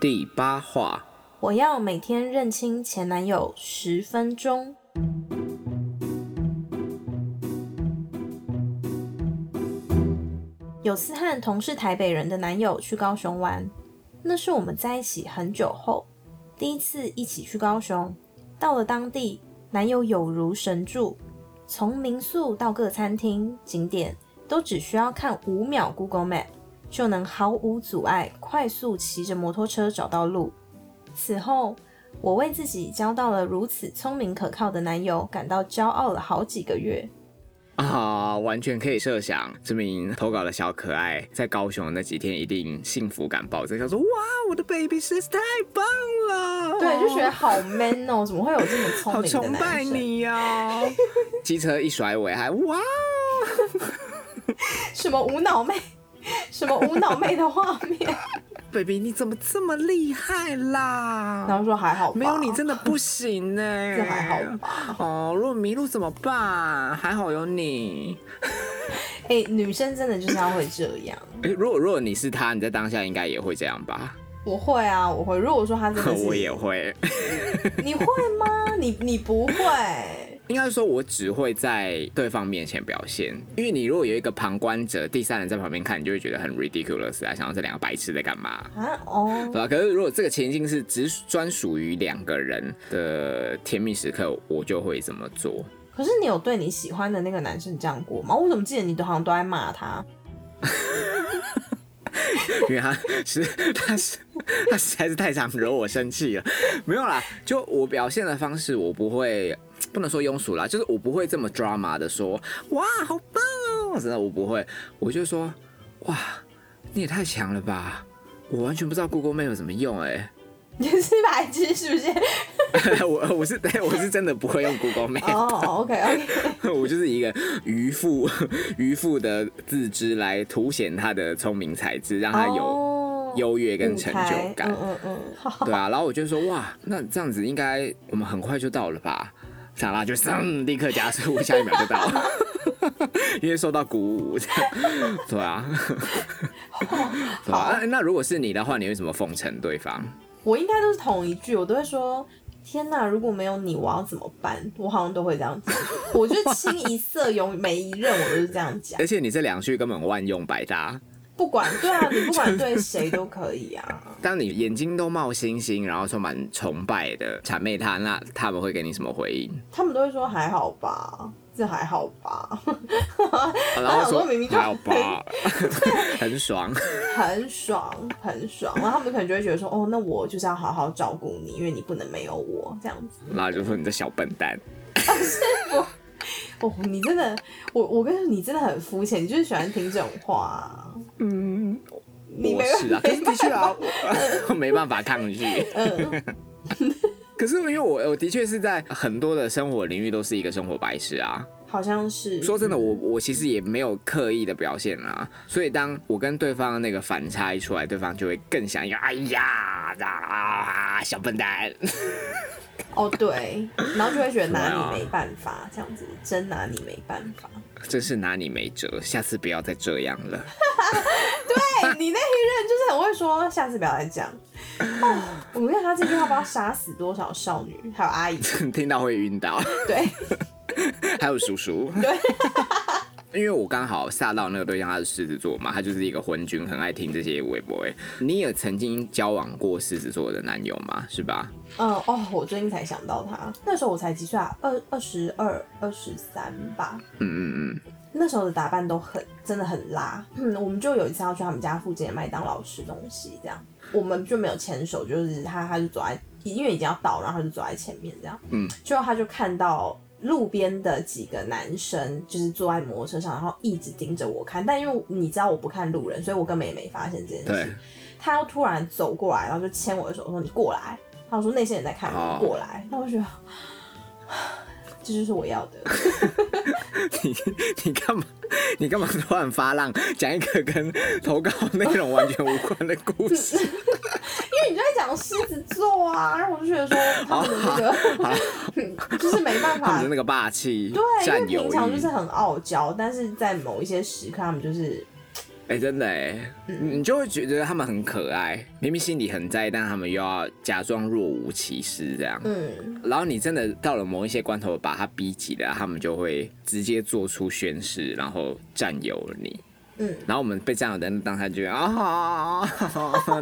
第八话，我要每天认清前男友十分钟。有次和同是台北人的男友去高雄玩，那是我们在一起很久后第一次一起去高雄。到了当地，男友有如神助，从民宿到各餐厅景点都只需要看五秒 Google Map 就能毫无阻碍快速骑着摩托车找到路。此后，我为自己交到了如此聪明可靠的男友感到骄傲了好几个月。啊，完全可以设想，这名投稿的小可爱在高雄那几天一定幸福感爆增，想说哇，我的 baby 实在太棒了，对，就觉得好 man 哦，怎么会有这么聪明的男生？崇拜你呀、机车一甩尾还哇，什么无脑妹，什么无脑妹的画面，baby 你怎么这么厉害啦？然后说还好，没有你真的不行呢、这还好吧？哦，如果迷路怎么办？还好有你。哎、女生真的就是要会这样。哎如果如果你是他，你在当下应该也会这样吧？我会啊，我会。如果说他真的是，我也会。你会吗？你你不会？应该说，我只会在对方面前表现，因为你如果有一个旁观者、第三人在旁边看，你就会觉得很 ridiculous 啊，想到这两个白痴在干嘛？啊哦对，吧？可是如果这个情境是只专属于两个人的甜蜜时刻，我就会这么做。可是你有对你喜欢的那个男生这样过吗？我怎么记得你都好像都在骂他？因为他是他是他实在是太常惹我生气了。没有啦，就我表现的方式，我不会不能说庸俗啦，就是我不会这么 drama 的说哇好棒哦，真的我不会，我就说哇你也太强了吧，我完全不知道 Google Map 怎么用哎、你是白痴是不是？我我是对我是真的不会用 Google Map，、哦，OK OK，我就是一个渔夫渔夫的自知来凸显他的聪明才智，让他有哦优越跟成就感。嗯嗯 对啊，然后我就说哇，那这样子应该我们很快就到了吧？莎拉就噌立刻加速，下一秒就到了，因为受到鼓舞。对啊，对啊。那那如果是你的话，你会怎么奉承对方？我应该都是同一句，我都会说。天呐！如果没有你，我要怎么办？我好像都会这样讲。我就清一色永每一任我都是这样讲而，且你这两句根本万用百搭。不管 对啊，你不管对谁都可以啊。当你眼睛都冒星星，然后充满崇拜的谄媚他，那他们会给你什么回应？他们都会说还好吧，这还好吧，然后说明明就还好吧，很爽。很爽很爽。然后他们可能就会觉得说，哦，那我就是要好好照顾你，因为你不能没有我这样子。然后就说你这小笨蛋。哦，你真的，我我跟你说，你真的很肤浅，你就是喜欢听这种话、啊。嗯，我是啊，可是的确啊，我 我没办法抗拒。嗯，可是因为我我的确是在很多的生活领域都是一个生活白痴啊。好像是。说真的，我我其实也没有刻意的表现啊，所以当我跟对方那个反差一出来，对方就会更想要，哎呀啊，小笨蛋。哦，对，然后就会觉得拿你没办法，这样子真拿你没办法。真是拿你没辙，下次不要再这样了。对你那一任就是很会说，下次不要再讲。哦，我跟他这句话不知道杀死多少少女，还有阿姨。听到会晕倒，对，还有叔叔。对。因为我刚好吓到那个对象，他是狮子座嘛，他就是一个昏君，很爱听这些微博。你也曾经交往过狮子座的男友吗？是吧？嗯哦，我最近才想到他，那时候我才几岁啊，二二十二、二十三吧。嗯嗯嗯，那时候的打扮都很真的很拉。嗯，我们就有一次要去他们家附近的麦当劳吃东西，这样我们就没有牵手，就是他他就走在，因为已经要到，然后他就走在前面这样。嗯，最后他就看到路边的几个男生就是坐在摩托车上，然后一直盯着我看。但因为你知道我不看路人，所以我根本也没发现这件事。他又突然走过来，然后就牵我的手说：“你过来。”他说：“那些人在看过来。那我就觉得。这就是我要的。你你干嘛？你干嘛突然发浪，讲一个跟投稿内容完全无关的故事？因为你就在讲狮子座啊，然后我就觉得说他们的那个，就是 没办法他们的，那个霸气、对，因为占有欲平常就是很傲娇，但是在某一些时刻，他们就是哎、真的哎，你就会觉得他们很可爱，明明心里很在意，但他们又要假装若无其事这样。嗯，然后你真的到了某一些关头，把他逼急了，他们就会直接做出宣誓，然后占有了你。嗯，然后我们被占有的当下就觉得啊，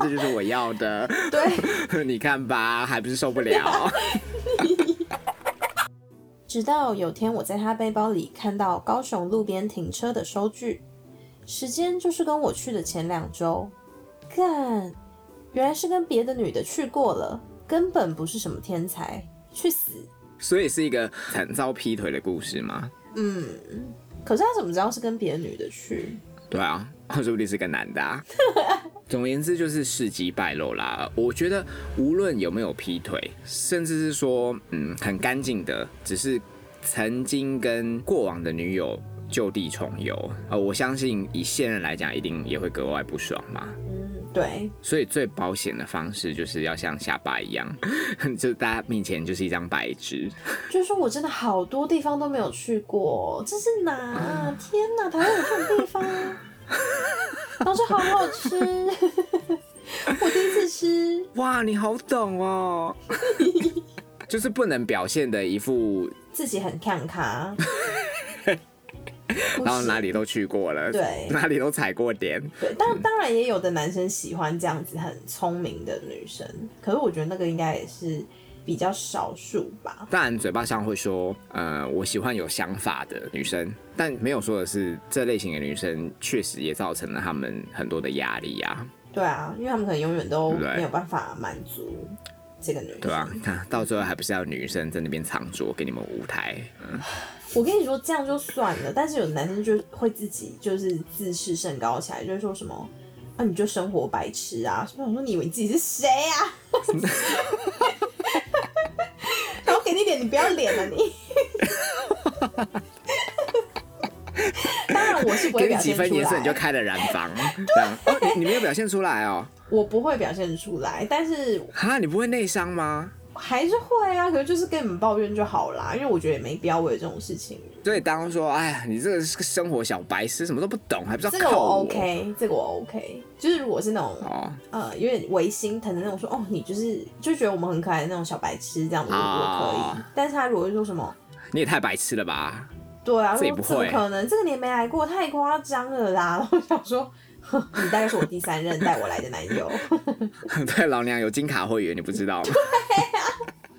这就是我要的。对。你看吧，还不是受不了。直到有天，我在他背包里看到高雄路边停车的收据，时间就是跟我去的前两周。干，原来是跟别的女的去过了，根本不是什么天才，去死！所以是一个惨遭劈腿的故事吗？嗯，可是他怎么知道是跟别的女的去？对啊，说不定是个男的、啊。总而言之，就是事迹败露啦。我觉得无论有没有劈腿，甚至是说，嗯，很干净的，只是曾经跟过往的女友就地重游，呃，我相信以现任来讲，一定也会格外不爽嘛。嗯，对，所以最保险的方式就是要像下巴一样，就大家面前就是一张白纸。就是说我真的好多地方都没有去过，这是哪啊？天哪，台湾有这种地方？然后说好好吃，我第一次吃。哇，你好懂哦，就是不能表现的一副，自己很看卡，然后哪里都去过了，对哪里都踩过点。对，当当然也有的男生喜欢这样子很聪明的女生，可是我觉得那个应该也是比较少数吧。当然，嘴巴上会说，呃，我喜欢有想法的女生，但没有说的是，这类型的女生确实也造成了他们很多的压力呀、对啊，因为他们可能永远都没有办法满足这个女生。对吧、看到最后还不是要女生在那边藏拙给你们舞台？嗯，我跟你说，这样就算了，但是有的男生就会自己就是自视甚高起来，就是说什么啊，你就生活白痴啊！我说，你以为你自己是谁啊？不要脸了你。当然我是不会给你几分颜色你就，开了染房，这样哦，你你没有表现出来哦，我不会表现出来，但是哈，你不会内伤吗？还是会啊。可是就是跟你们抱怨就好啦，因为我觉得也没必要为了这种事情。所以当说，哎呀，你这个是个生活小白痴，什么都不懂，还不知道这个我 OK，这个我 OK。就是如果是那种哦，呃，有点违心疼的那种说，哦，你就是就觉得我们很可爱的那种小白痴这样子，我我可以啊。但是他如果是说什么，你也太白痴了吧？对啊，这也说怎么不会可能？这个你也没来过，太夸张了啦！然后我想说，你大概是我第三任带我来的男友。对，老娘有金卡会员，你不知道吗？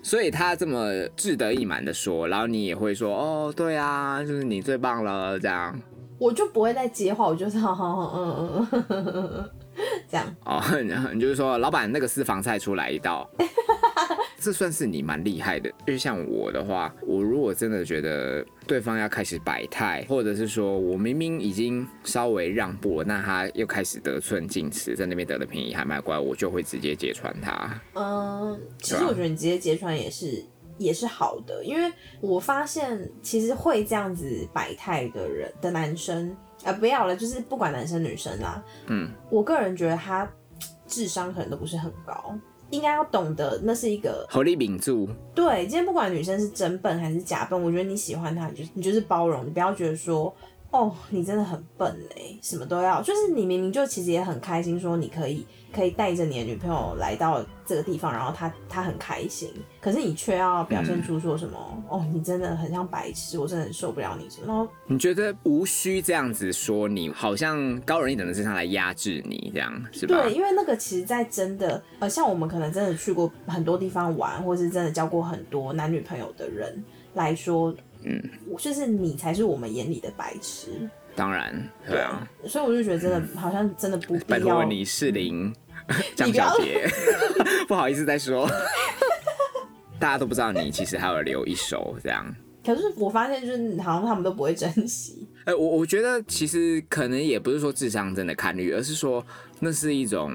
所以他这么志得意满的说，然后你也会说，哦，对啊，就是你最棒了，这样。我就不会再接话，我就是好好好，嗯嗯嗯嗯嗯嗯，这样。哦，你 就是说，老板那个私房菜出来一道，这算是你蛮厉害的。因为像我的话，我如果真的觉得对方要开始摆态，或者是说我明明已经稍微让步了，那他又开始得寸进尺，在那边得了便宜还卖乖，我就会直接揭穿他。嗯，其实我觉得你直接揭穿也是也是好的，因为我发现其实会这样子摆态的人的男生，呃，不要了，就是不管男生女生啦，嗯，我个人觉得他智商可能都不是很高，应该要懂得那是一个合力秉住，对。今天不管女生是真笨还是假笨，我觉得你喜欢她，你就是你就是包容，你不要觉得说。哦，你真的很笨哎，什么都要，就是你明明就其实也很开心，说你可以可以带着你的女朋友来到这个地方，然后她她很开心，可是你却要表现出说什么、哦，你真的很像白痴，我真的很受不了你什么，然后你觉得无需这样子说你，好像高人一等的身上来压制你，这样是吧？对，因为那个其实，在真的呃，像我们可能真的去过很多地方玩，或是真的交过很多男女朋友的人来说，嗯，就是你才是我们眼里的白痴。当然，对啊。所以我就觉得真的好像真的不拜必要。托你适龄张你不要小姐，不好意思再说，大家都不知道你其实还有留一手这样。可是我发现，就是好像他们都不会珍惜。哎、我我觉得其实可能也不是说智商真的看绿，而是说那是一种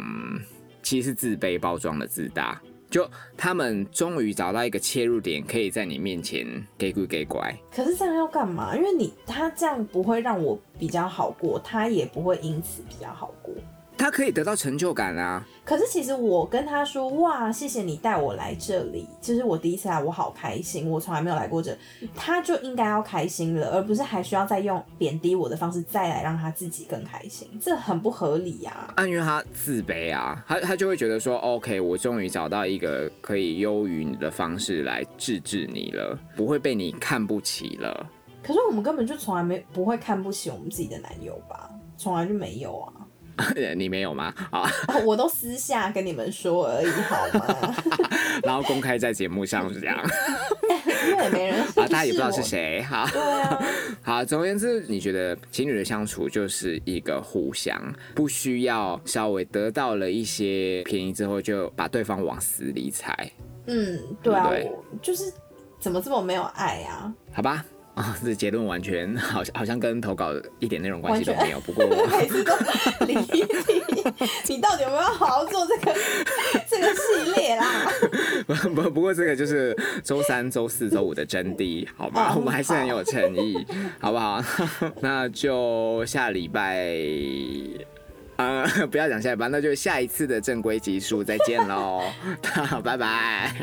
其实是自卑包装的自大。就他们终于找到一个切入点，可以在你面前给鬼给乖。可是这样要干嘛？因为你他这样不会让我比较好过，他也不会因此比较好过。他可以得到成就感啊。可是其实我跟他说，哇，谢谢你带我来这里，就是我第一次来，我好开心，我从来没有来过这，他就应该要开心了，而不是还需要再用贬低我的方式再来让他自己更开心，这很不合理呀、啊，因为他自卑啊，他他就会觉得说，OK，我终于找到一个可以优于你的方式来治治你了，不会被你看不起了。可是我们根本就从来没不会看不起我们自己的男友吧，从来就没有啊。你没有吗？啊，哦我都私下跟你们说而已，好吗？然后公开在节目上是这样，因为也没人啊，大家也不知道是。谁。好，对啊，好，总而言之，你觉得情侣的相处就是一个互相，不需要稍微得到了一些便宜之后就把对方往死里踩，嗯，对啊，对对我就是怎么这么没有爱啊？好吧？啊，这结论完全好像好像跟投稿一点内容关系都没有。不过 每次都离题，你到底有没有好好做这个这个系列啦？不不不过这个就是周三、周四周五的真谛，好吗？哦我们还是很有诚意，好不好？那就下礼拜。呃，不要讲下礼拜，那就下一次的正规集数再见喽，拜拜。